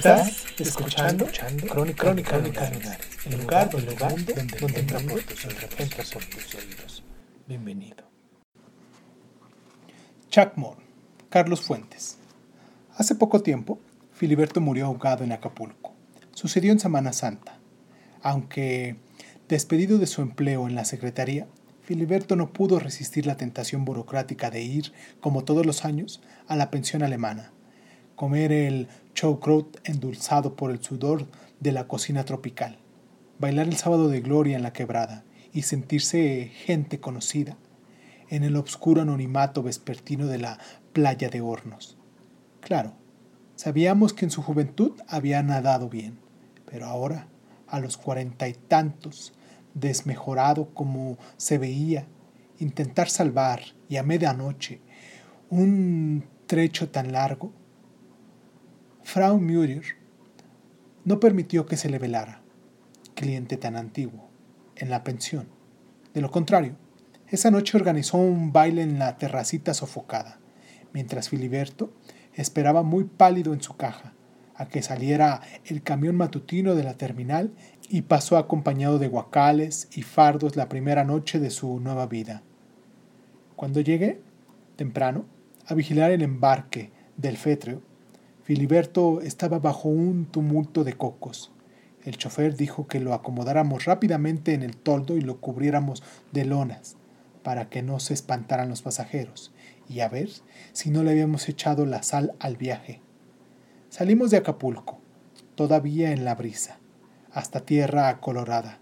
Estás escuchando, Crónica, Crónica, el lugar, el lugar donde, donde entra por tus oídos. Bienvenido. Chuck Moore, Carlos Fuentes. Hace poco tiempo, Filiberto murió ahogado en Acapulco. Sucedió en Semana Santa. Aunque despedido de su empleo en la Secretaría, Filiberto no pudo resistir la tentación burocrática de ir, como todos los años, a la pensión alemana, comer el Choucrout endulzado por el sudor de la cocina tropical, bailar el sábado de gloria en la quebrada y sentirse gente conocida en el obscuro anonimato vespertino de la playa de hornos. Claro, sabíamos que en su juventud había nadado bien, pero ahora, a los cuarenta y tantos, desmejorado como se veía, intentar salvar, y a medianoche, un trecho tan largo, Frau Müller no permitió que se le velara, cliente tan antiguo, en la pensión. De lo contrario, esa noche organizó un baile en la terracita sofocada, mientras Filiberto esperaba muy pálido en su caja a que saliera el camión matutino de la terminal y pasó acompañado de guacales y fardos la primera noche de su nueva vida. Cuando llegué, temprano, a vigilar el embarque del fétreo, Filiberto estaba bajo un tumulto de cocos. El chofer dijo que lo acomodáramos rápidamente en el toldo y lo cubriéramos de lonas, para que no se espantaran los pasajeros, y a ver si no le habíamos echado la sal al viaje. Salimos de Acapulco, todavía en la brisa, hasta tierra colorada.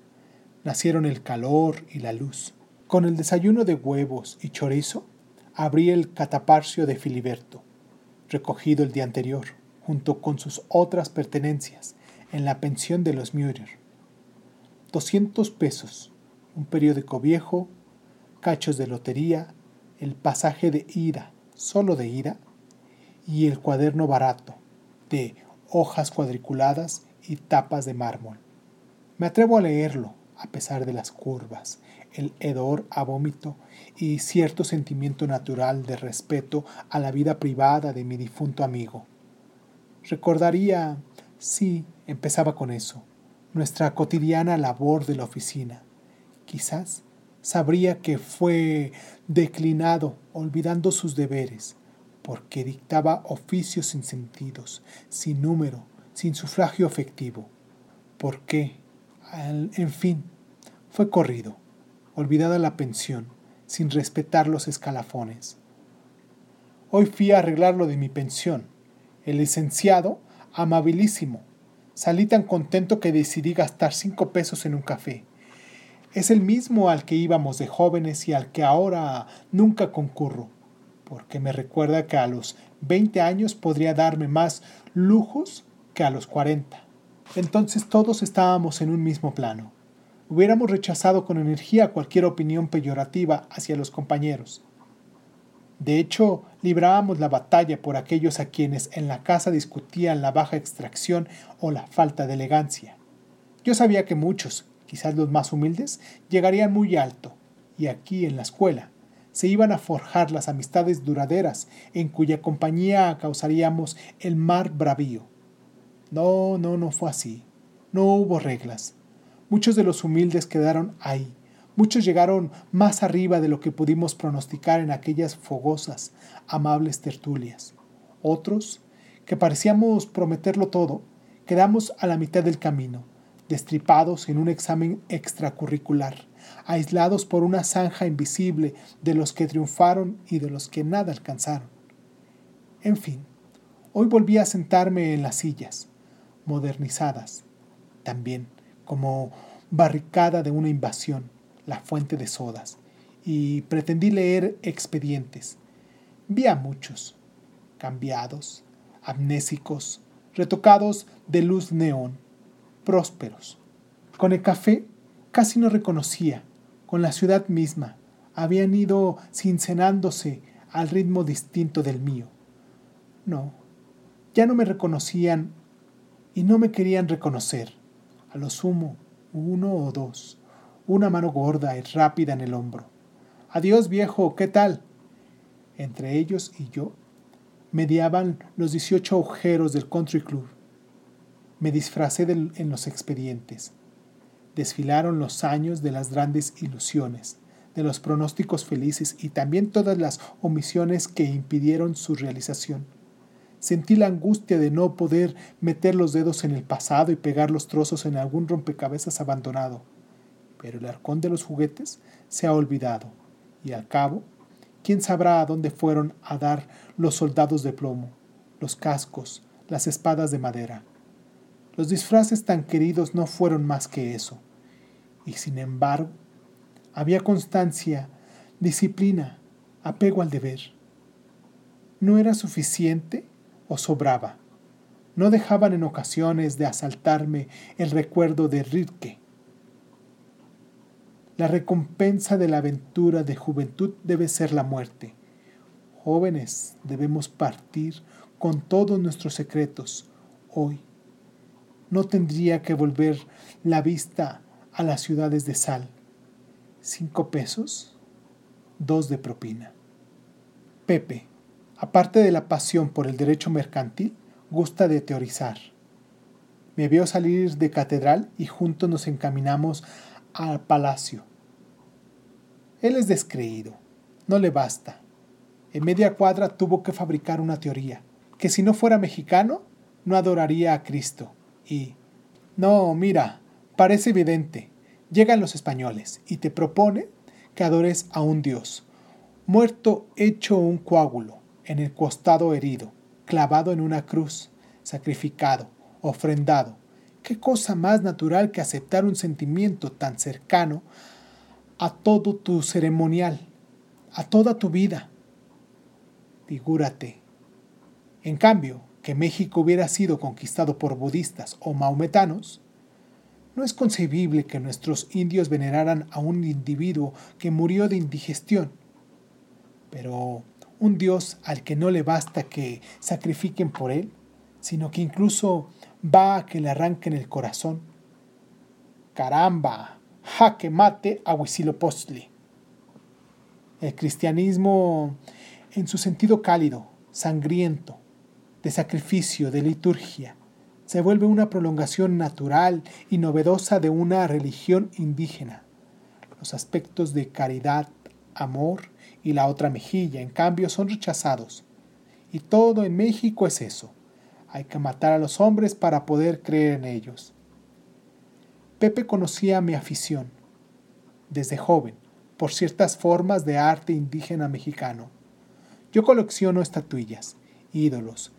Nacieron el calor y la luz. Con el desayuno de huevos y chorizo, abrí el cataparcio de Filiberto, recogido el día anterior junto con sus otras pertenencias, en la pensión de los Müller. 200 pesos, un periódico viejo, cachos de lotería, el pasaje de ida, solo de ida, y el cuaderno barato, de hojas cuadriculadas y tapas de mármol. Me atrevo a leerlo, a pesar de las curvas, el hedor a vómito y cierto sentimiento natural de respeto a la vida privada de mi difunto amigo. Recordaría, sí, empezaba con eso, nuestra cotidiana labor de la oficina. Quizás sabría que fue declinado, olvidando sus deberes, porque dictaba oficios sin sentidos, sin número, sin sufragio efectivo. Porque, en fin, fue corrido, olvidada la pensión, sin respetar los escalafones. Hoy fui a arreglar lo de mi pensión el licenciado, amabilísimo. Salí tan contento que decidí gastar cinco pesos en un café. Es el mismo al que íbamos de jóvenes y al que ahora nunca concurro, porque me recuerda que a los 20 años podría darme más lujos que a los 40. Entonces todos estábamos en un mismo plano. Hubiéramos rechazado con energía cualquier opinión peyorativa hacia los compañeros. De hecho, librábamos la batalla por aquellos a quienes en la casa discutían la baja extracción o la falta de elegancia. Yo sabía que muchos, quizás los más humildes, llegarían muy alto, y aquí en la escuela se iban a forjar las amistades duraderas en cuya compañía causaríamos el mar bravío. No, no, no fue así. No hubo reglas. Muchos de los humildes quedaron ahí, Muchos llegaron más arriba de lo que pudimos pronosticar en aquellas fogosas, amables tertulias. Otros, que parecíamos prometerlo todo, quedamos a la mitad del camino, destripados en un examen extracurricular, aislados por una zanja invisible de los que triunfaron y de los que nada alcanzaron. En fin, hoy volví a sentarme en las sillas, modernizadas, también como barricada de una invasión, la fuente de sodas y pretendí leer expedientes. Vi a muchos, cambiados, amnésicos, retocados de luz neón, prósperos. Con el café casi no reconocía, con la ciudad misma, habían ido cincenándose al ritmo distinto del mío. No, ya no me reconocían y no me querían reconocer. A lo sumo, uno o dos, una mano gorda y rápida en el hombro. Adiós viejo, ¿qué tal? Entre ellos y yo mediaban los 18 agujeros del country club. Me disfracé en los expedientes. Desfilaron los años de las grandes ilusiones, de los pronósticos felices y también todas las omisiones que impidieron su realización. Sentí la angustia de no poder meter los dedos en el pasado y pegar los trozos en algún rompecabezas abandonado. Pero el arcón de los juguetes se ha olvidado, y al cabo, ¿quién sabrá a dónde fueron a dar los soldados de plomo, los cascos, las espadas de madera? Los disfraces tan queridos no fueron más que eso. Y sin embargo, había constancia, disciplina, apego al deber. ¿No era suficiente o sobraba. No dejaban en ocasiones de asaltarme el recuerdo de Rilke. La recompensa de la aventura de juventud debe ser la muerte. Jóvenes, debemos partir con todos nuestros secretos hoy. No tendría que volver la vista a las ciudades de sal. Cinco pesos, dos de propina. Pepe Aparte de la pasión por el derecho mercantil, gusta de teorizar. Me vio salir de catedral y juntos nos encaminamos al palacio. Él es descreído, no le basta. En media cuadra tuvo que fabricar una teoría, que si no fuera mexicano, no adoraría a Cristo. Y, no, mira, parece evidente, llegan los españoles y te propone que adores a un Dios, muerto hecho un coágulo, en el costado herido, clavado en una cruz, sacrificado, ofrendado. ¿Qué cosa más natural que aceptar un sentimiento tan cercano a todo tu ceremonial, a toda tu vida? Figúrate. En cambio, que México hubiera sido conquistado por budistas o maometanos, no es concebible que nuestros indios veneraran a un individuo que murió de indigestión. Pero un Dios al que no le basta que sacrifiquen por él, sino que incluso va a que le arranquen el corazón. Caramba, jaque mate a Huitzilopochtli. El cristianismo, en su sentido cálido, sangriento, de sacrificio, de liturgia, se vuelve una prolongación natural y novedosa de una religión indígena. Los aspectos de caridad, amor y la otra mejilla, en cambio, son rechazados. Y todo en México es eso. Hay que matar a los hombres para poder creer en ellos. Pepe conocía mi afición, desde joven, por ciertas formas de arte indígena mexicano. Yo colecciono estatuillas, ídolos,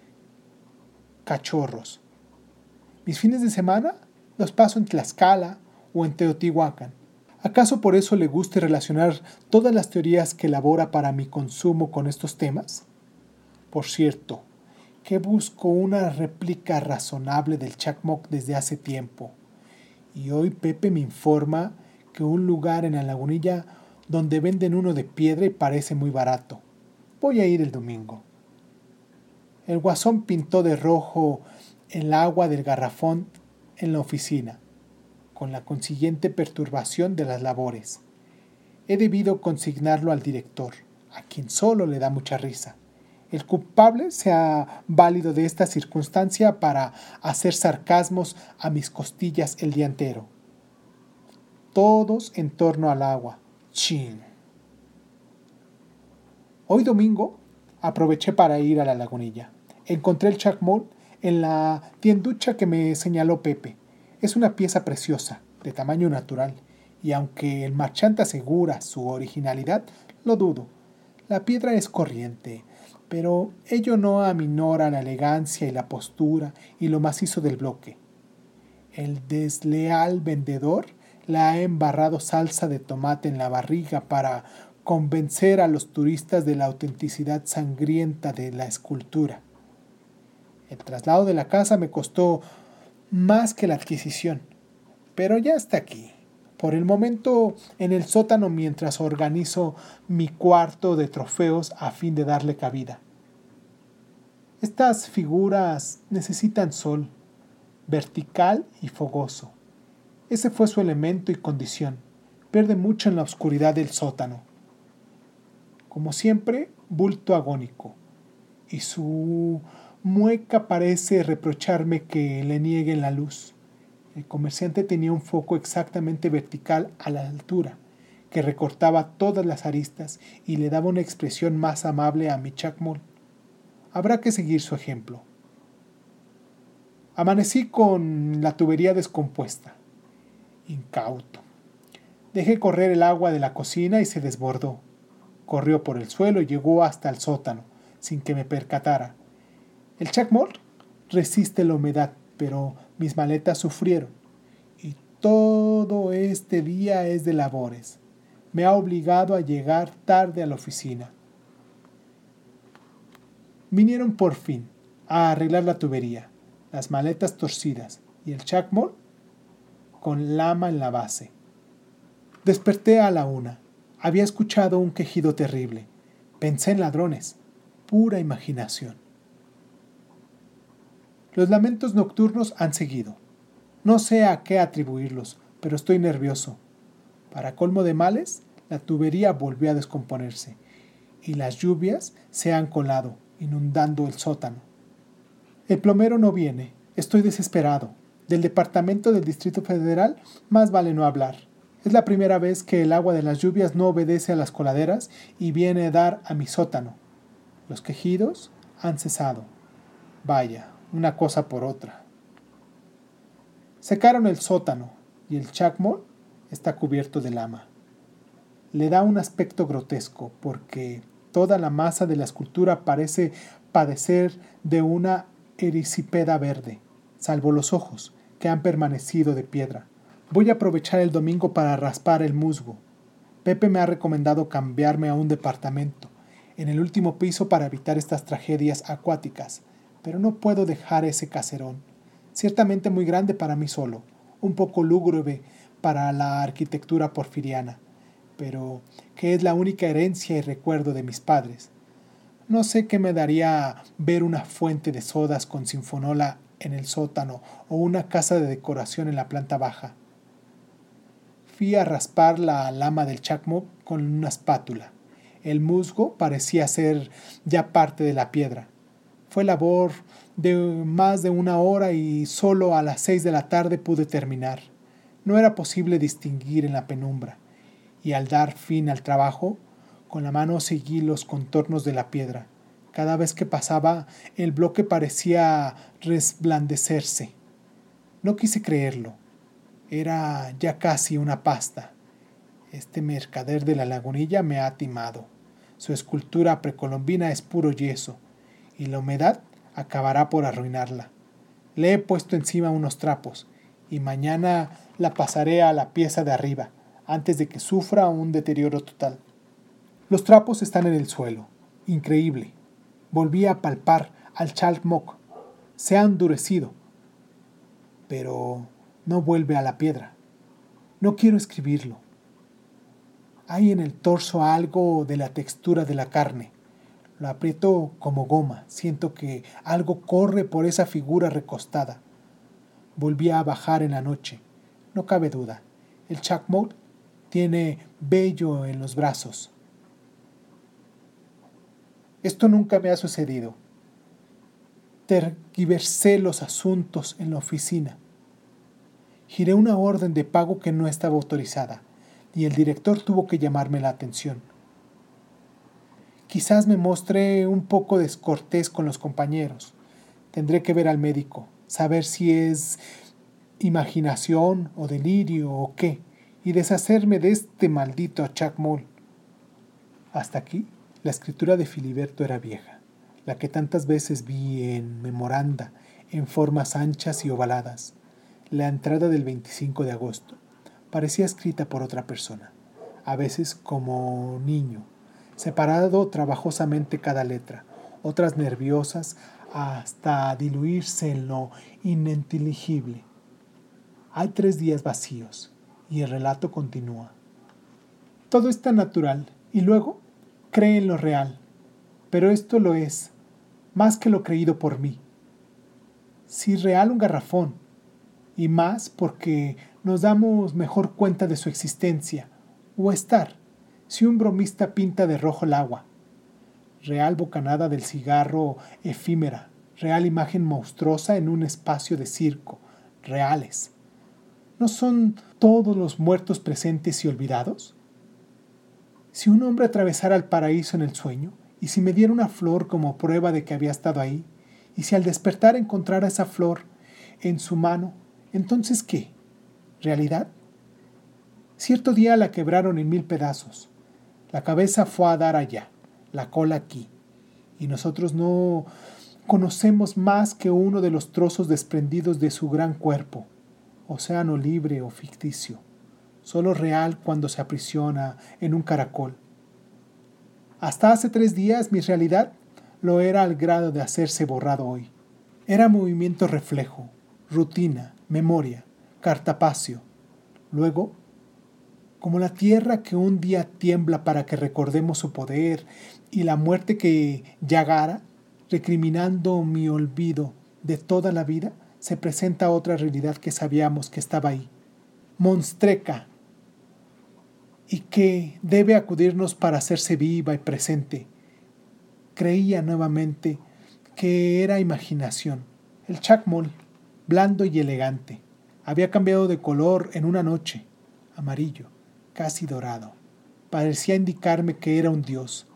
cachorros. Mis fines de semana los paso en Tlaxcala o en Teotihuacán. ¿Acaso por eso le guste relacionar todas las teorías que elabora para mi consumo con estos temas? Por cierto, que busco una réplica razonable del Chacmoc desde hace tiempo. Y hoy Pepe me informa que un lugar en la lagunilla donde venden uno de piedra y parece muy barato. Voy a ir el domingo. El guasón pintó de rojo el agua del garrafón en la oficina con la consiguiente perturbación de las labores. He debido consignarlo al director, a quien solo le da mucha risa. El culpable se ha válido de esta circunstancia para hacer sarcasmos a mis costillas el día entero. Todos en torno al agua. Chin. Hoy domingo aproveché para ir a la lagunilla. Encontré el chacmol en la tienducha que me señaló Pepe. Es una pieza preciosa, de tamaño natural, y aunque el marchante asegura su originalidad, lo dudo. La piedra es corriente, pero ello no aminora la elegancia y la postura y lo macizo del bloque. El desleal vendedor la ha embarrado salsa de tomate en la barriga para convencer a los turistas de la autenticidad sangrienta de la escultura. El traslado de la casa me costó más que la adquisición, pero ya está aquí. Por el momento en el sótano mientras organizo mi cuarto de trofeos a fin de darle cabida. Estas figuras necesitan sol, vertical y fogoso. Ese fue su elemento y condición. Pierde mucho en la oscuridad del sótano. Como siempre, bulto agónico. Y su mueca parece reprocharme que le nieguen la luz. El comerciante tenía un foco exactamente vertical a la altura, que recortaba todas las aristas y le daba una expresión más amable a mi chacmol. Habrá que seguir su ejemplo. Amanecí con la tubería descompuesta. Incauto. Dejé correr el agua de la cocina y se desbordó. Corrió por el suelo y llegó hasta el sótano, sin que me percatara. El chacmol resiste la humedad, pero mis maletas sufrieron. Y todo este día es de labores. Me ha obligado a llegar tarde a la oficina. Vinieron por fin a arreglar la tubería, las maletas torcidas y el chacmol con lama en la base. Desperté a la una. Había escuchado un quejido terrible. Pensé en ladrones. Pura imaginación. Los lamentos nocturnos han seguido. No sé a qué atribuirlos, pero estoy nervioso. Para colmo de males, la tubería volvió a descomponerse y las lluvias se han colado, inundando el sótano. El plomero no viene. Estoy desesperado. Del departamento del Distrito Federal más vale no hablar. Es la primera vez que el agua de las lluvias no obedece a las coladeras y viene a dar a mi sótano. Los quejidos han cesado. Vaya, una cosa por otra. Secaron el sótano y el chacmol está cubierto de lama. Le da un aspecto grotesco porque toda la masa de la escultura parece padecer de una erisipeda verde, salvo los ojos, que han permanecido de piedra. Voy a aprovechar el domingo para raspar el musgo. Pepe me ha recomendado cambiarme a un departamento en el último piso para evitar estas tragedias acuáticas, pero no puedo dejar ese caserón, ciertamente muy grande para mí solo, un poco lúgubre para la arquitectura porfiriana, pero que es la única herencia y recuerdo de mis padres. No sé qué me daría ver una fuente de sodas con sinfonola en el sótano o una casa de decoración en la planta baja. Fui a raspar la lama del chacmo con una espátula. El musgo parecía ser ya parte de la piedra. Fue labor de más de una hora y solo a las seis de la tarde pude terminar. No era posible distinguir en la penumbra, y al dar fin al trabajo, con la mano seguí los contornos de la piedra. Cada vez que pasaba, el bloque parecía resblandecerse. No quise creerlo. Era ya casi una pasta. Este mercader de la lagunilla me ha timado. Su escultura precolombina es puro yeso, y la humedad acabará por arruinarla. Le he puesto encima unos trapos, y mañana la pasaré a la pieza de arriba, antes de que sufra un deterioro total. Los trapos están en el suelo. Increíble. Volví a palpar al chalmok. Se ha endurecido. Pero no vuelve a la piedra. No quiero escribirlo. Hay en el torso algo de la textura de la carne. Lo aprieto como goma. Siento que algo corre por esa figura recostada. Volví a bajar en la noche. No cabe duda. El chacmok tiene vello en los brazos. Esto nunca me ha sucedido. Tergiversé los asuntos en la oficina. Giré una orden de pago que no estaba autorizada y el director tuvo que llamarme la atención. Quizás me mostré un poco descortés con los compañeros. Tendré que ver al médico, saber si es imaginación o delirio o qué, y deshacerme de este maldito chacmol. Hasta aquí la escritura de Filiberto era vieja, la que tantas veces vi en memoranda, en formas anchas y ovaladas. La entrada del 25 de agosto parecía escrita por otra persona. a veces como niño, separado trabajosamente cada letra, otras nerviosas hasta diluirse en lo ininteligible. Hay tres días vacíos y el relato continúa. Todo es tan natural y luego cree en lo real, pero esto lo es, más que lo creído por mí. Si real un garrafón, y más porque nos damos mejor cuenta de su existencia, o estar, si un bromista pinta de rojo el agua, real bocanada del cigarro efímera, real imagen monstruosa en un espacio de circo, reales. ¿No son todos los muertos presentes y olvidados? Si un hombre atravesara el paraíso en el sueño, y si me diera una flor como prueba de que había estado ahí, y si al despertar encontrara esa flor en su mano, entonces ¿qué? ¿Realidad? Cierto día la quebraron en mil pedazos. La cabeza fue a dar allá, la cola aquí, y nosotros no conocemos más que uno de los trozos desprendidos de su gran cuerpo, océano libre o ficticio, solo real cuando se aprisiona en un caracol. Hasta hace tres días mi realidad lo era al grado de hacerse borrado hoy. Era movimiento reflejo, rutina, memoria, cartapacio. Luego, como la tierra que un día tiembla para que recordemos su poder y la muerte que llagara, recriminando mi olvido de toda la vida, se presenta otra realidad que sabíamos que estaba ahí, monstreca, y que debe acudirnos para hacerse viva y presente. Creía nuevamente que era imaginación. El chacmol, blando y elegante, había cambiado de color en una noche, amarillo, casi dorado. Parecía indicarme que era un dios,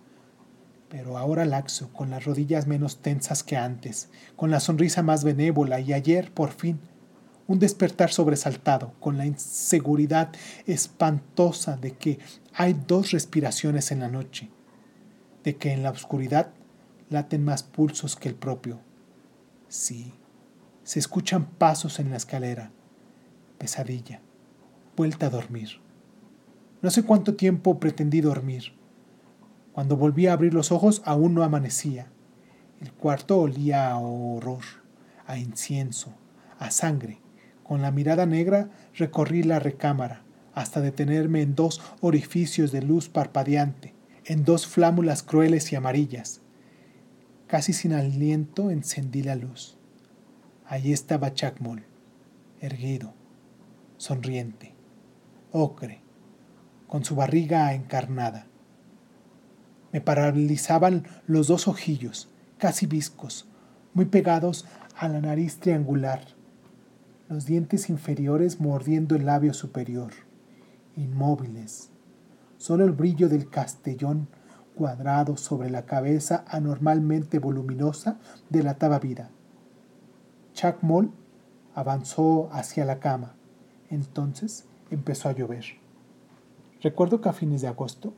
pero ahora laxo, con las rodillas menos tensas que antes, con la sonrisa más benévola y ayer, por fin, un despertar sobresaltado, con la inseguridad espantosa de que hay dos respiraciones en la noche, de que en la oscuridad laten más pulsos que el propio. Sí, se escuchan pasos en la escalera. Pesadilla. Vuelta a dormir. No sé cuánto tiempo pretendí dormir. Cuando volví a abrir los ojos aún no amanecía. El cuarto olía a horror, a incienso, a sangre, con la mirada negra recorrí la recámara hasta detenerme en dos orificios de luz parpadeante, en dos flámulas crueles y amarillas. Casi sin aliento encendí la luz. Allí estaba Chacmol, erguido, sonriente, ocre, con su barriga encarnada. Me paralizaban los dos ojillos, casi viscos, muy pegados a la nariz triangular los dientes inferiores mordiendo el labio superior, inmóviles. Solo el brillo del castellón cuadrado sobre la cabeza anormalmente voluminosa delataba vida. Chuck Moll avanzó hacia la cama. Entonces empezó a llover. Recuerdo que a fines de agosto,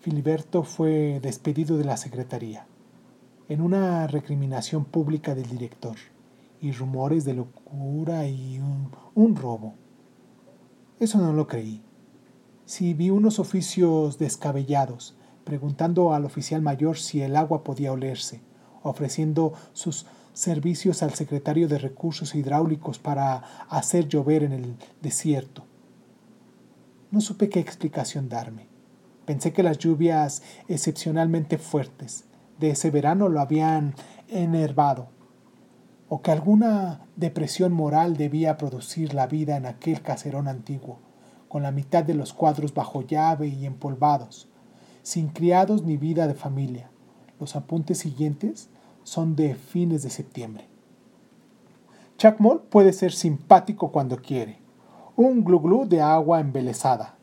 Filiberto fue despedido de la secretaría en una recriminación pública del director y rumores de locura y un, robo. Eso no lo creí. Sí vi unos oficios descabellados, preguntando al oficial mayor si el agua podía olerse, ofreciendo sus servicios al secretario de Recursos Hidráulicos para hacer llover en el desierto. No supe qué explicación darme. Pensé que las lluvias excepcionalmente fuertes de ese verano lo habían enervado o que alguna depresión moral debía producir la vida en aquel caserón antiguo, con la mitad de los cuadros bajo llave y empolvados, sin criados ni vida de familia. Los apuntes siguientes son de fines de septiembre. Chacmol puede ser simpático cuando quiere, un glu de agua embelesada.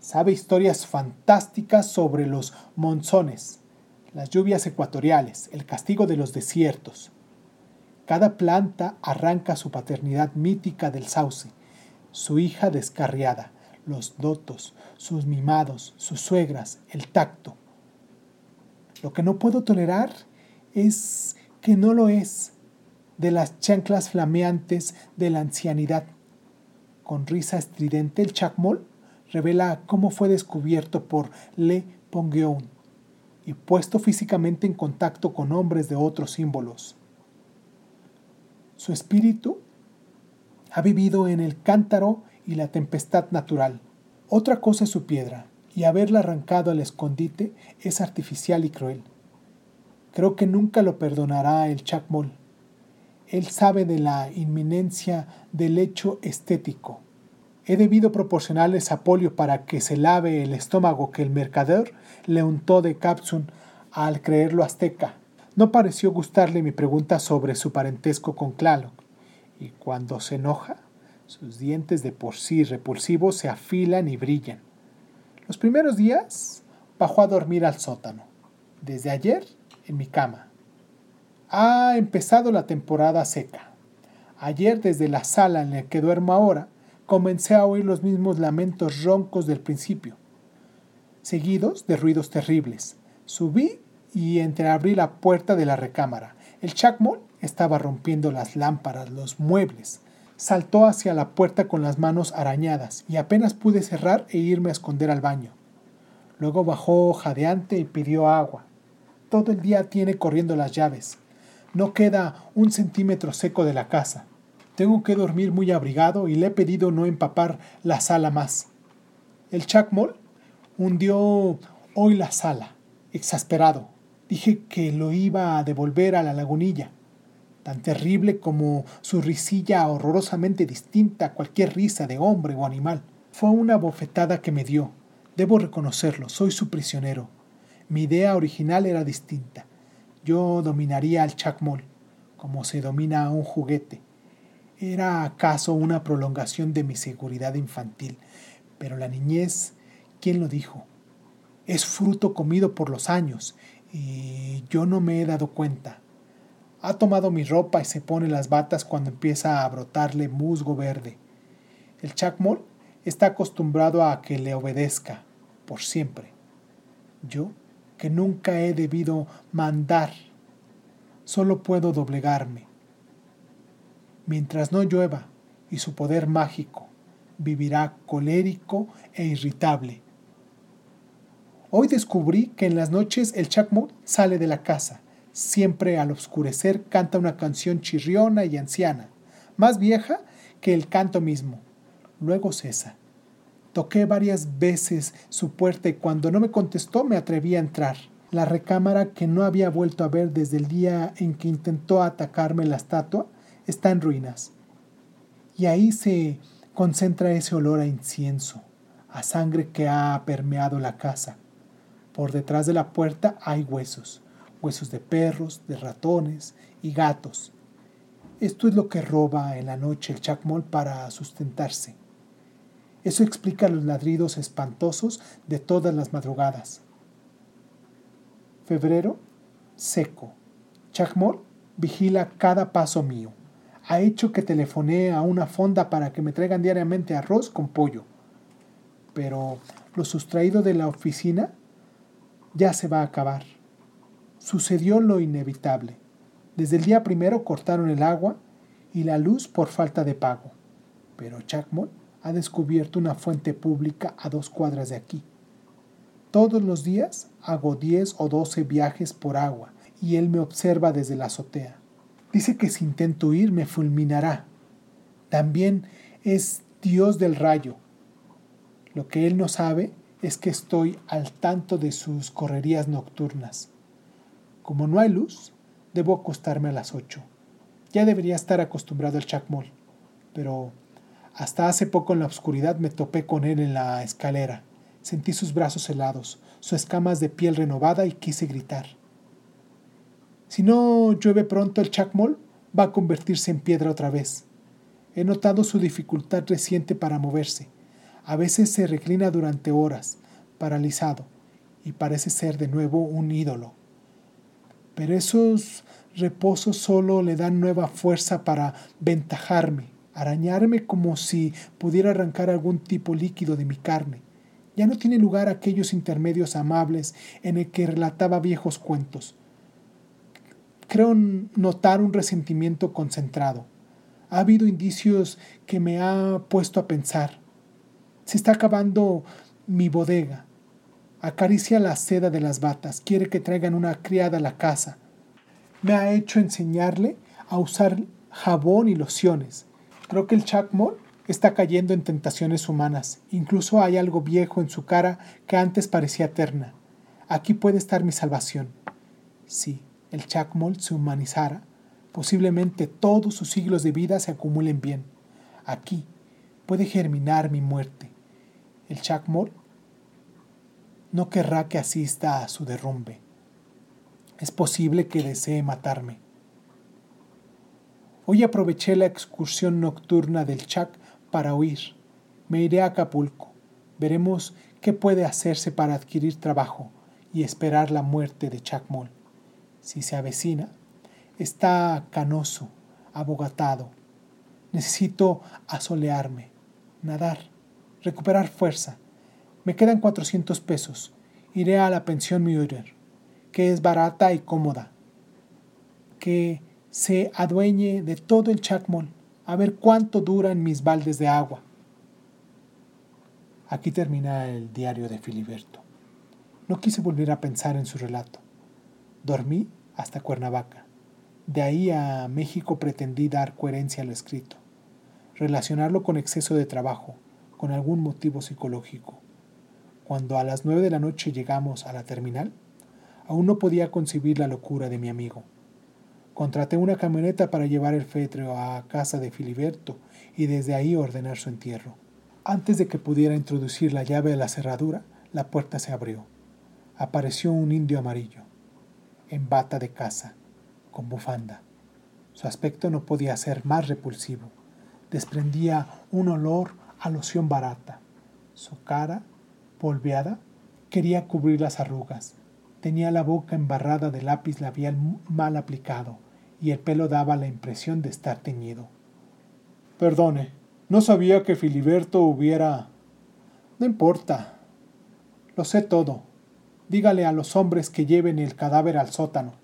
Sabe historias fantásticas sobre los monzones, las lluvias ecuatoriales, el castigo de los desiertos, cada planta arranca su paternidad mítica del sauce, su hija descarriada, los dotos, sus mimados, sus suegras, el tacto. Lo que no puedo tolerar es que no lo es de las chanclas flameantes de la ancianidad. Con risa estridente el chacmol revela cómo fue descubierto por Le Pongeon y puesto físicamente en contacto con hombres de otros símbolos. Su espíritu ha vivido en el cántaro y la tempestad natural. Otra cosa es su piedra, y haberla arrancado al escondite es artificial y cruel. Creo que nunca lo perdonará el Chacmol. Él sabe de la inminencia del hecho estético. He debido proporcionarle sapolio para que se lave el estómago que el mercader le untó de capsun al creerlo azteca. No pareció gustarle mi pregunta sobre su parentesco con Tlaloc, y cuando se enoja, sus dientes de por sí repulsivos se afilan y brillan. Los primeros días bajó a dormir al sótano. Desde ayer, en mi cama. Ha empezado la temporada seca. Ayer, desde la sala en la que duermo ahora, comencé a oír los mismos lamentos roncos del principio, seguidos de ruidos terribles. Subí y entreabrí la puerta de la recámara. El chacmol estaba rompiendo las lámparas, los muebles. Saltó hacia la puerta con las manos arañadas y apenas pude cerrar e irme a esconder al baño. Luego bajó jadeante y pidió agua. Todo el día tiene corriendo las llaves. No queda un centímetro seco de la casa. Tengo que dormir muy abrigado y le he pedido no empapar la sala más. El chacmol hundió hoy la sala, exasperado. Dije que lo iba a devolver a la lagunilla, tan terrible como su risilla horrorosamente distinta a cualquier risa de hombre o animal. Fue una bofetada que me dio. Debo reconocerlo, soy su prisionero. Mi idea original era distinta. Yo dominaría al chacmol, como se domina a un juguete. ¿Era acaso una prolongación de mi seguridad infantil? Pero la niñez, ¿quién lo dijo? Es fruto comido por los años, y yo no me he dado cuenta. Ha tomado mi ropa y se pone las batas cuando empieza a brotarle musgo verde. El chacmol está acostumbrado a que le obedezca, por siempre. Yo, que nunca he debido mandar, solo puedo doblegarme. Mientras no llueva y su poder mágico, vivirá colérico e irritable, Hoy descubrí que en las noches el chacmo sale de la casa. Siempre al oscurecer canta una canción chirriona y anciana, más vieja que el canto mismo. Luego cesa. Toqué varias veces su puerta y cuando no me contestó me atreví a entrar. La recámara que no había vuelto a ver desde el día en que intentó atacarme la estatua está en ruinas. Y ahí se concentra ese olor a incienso, a sangre que ha permeado la casa. Por detrás de la puerta hay huesos, huesos de perros, de ratones y gatos. Esto es lo que roba en la noche el chacmol para sustentarse. Eso explica los ladridos espantosos de todas las madrugadas. Febrero, seco. Chacmol vigila cada paso mío. Ha hecho que telefonee a una fonda para que me traigan diariamente arroz con pollo. Pero lo sustraído de la oficina ya se va a acabar. Sucedió lo inevitable. Desde el día primero cortaron el agua y la luz por falta de pago. Pero Chacmol ha descubierto una fuente pública a dos cuadras de aquí. Todos los días hago 10 o 12 viajes por agua y él me observa desde la azotea. Dice que si intento ir me fulminará. También es Dios del rayo. Lo que él no sabe es que estoy al tanto de sus correrías nocturnas. Como no hay luz, debo acostarme a las ocho. Ya debería estar acostumbrado al chacmol, pero hasta hace poco en la oscuridad me topé con él en la escalera. Sentí sus brazos helados, sus escamas de piel renovada y quise gritar. Si no llueve pronto el chacmol, va a convertirse en piedra otra vez. He notado su dificultad reciente para moverse. A veces se reclina durante horas, paralizado, y parece ser de nuevo un ídolo. Pero esos reposos solo le dan nueva fuerza para ventajarme, arañarme como si pudiera arrancar algún tipo líquido de mi carne. Ya no tiene lugar aquellos intermedios amables en el que relataba viejos cuentos. Creo notar un resentimiento concentrado. Ha habido indicios que me ha puesto a pensar. Se está acabando mi bodega. Acaricia la seda de las batas. Quiere que traigan una criada a la casa. Me ha hecho enseñarle a usar jabón y lociones. Creo que el Chacmol está cayendo en tentaciones humanas. Incluso hay algo viejo en su cara que antes parecía eterna. Aquí puede estar mi salvación. Si el Chacmol se humanizara, posiblemente todos sus siglos de vida se acumulen bien. Aquí puede germinar mi muerte. El Chacmol no querrá que asista a su derrumbe. Es posible que desee matarme. Hoy aproveché la excursión nocturna del Chac para huir. Me iré a Acapulco. Veremos qué puede hacerse para adquirir trabajo y esperar la muerte de Chacmol. Si se avecina, está canoso, abogatado. Necesito asolearme, nadar, recuperar fuerza. Me quedan 400 pesos. Iré a la pensión Müller, que es barata y cómoda. Que se adueñe de todo el Chacmol a ver cuánto duran mis baldes de agua. Aquí termina el diario de Filiberto. No quise volver a pensar en su relato. Dormí hasta Cuernavaca. De ahí a México pretendí dar coherencia a lo escrito, relacionarlo con exceso de trabajo, con algún motivo psicológico. Cuando a las nueve de la noche llegamos a la terminal, aún no podía concebir la locura de mi amigo. Contraté una camioneta para llevar el féretro a casa de Filiberto y desde ahí ordenar su entierro. Antes de que pudiera introducir la llave a la cerradura, la puerta se abrió. Apareció un indio amarillo, en bata de casa, con bufanda. Su aspecto no podía ser más repulsivo. Desprendía un olor a loción barata. Su cara, polveada, quería cubrir las arrugas. Tenía la boca embarrada de lápiz labial mal aplicado y el pelo daba la impresión de estar teñido. Perdone, no sabía que Filiberto hubiera... No importa. Lo sé todo. Dígale a los hombres que lleven el cadáver al sótano.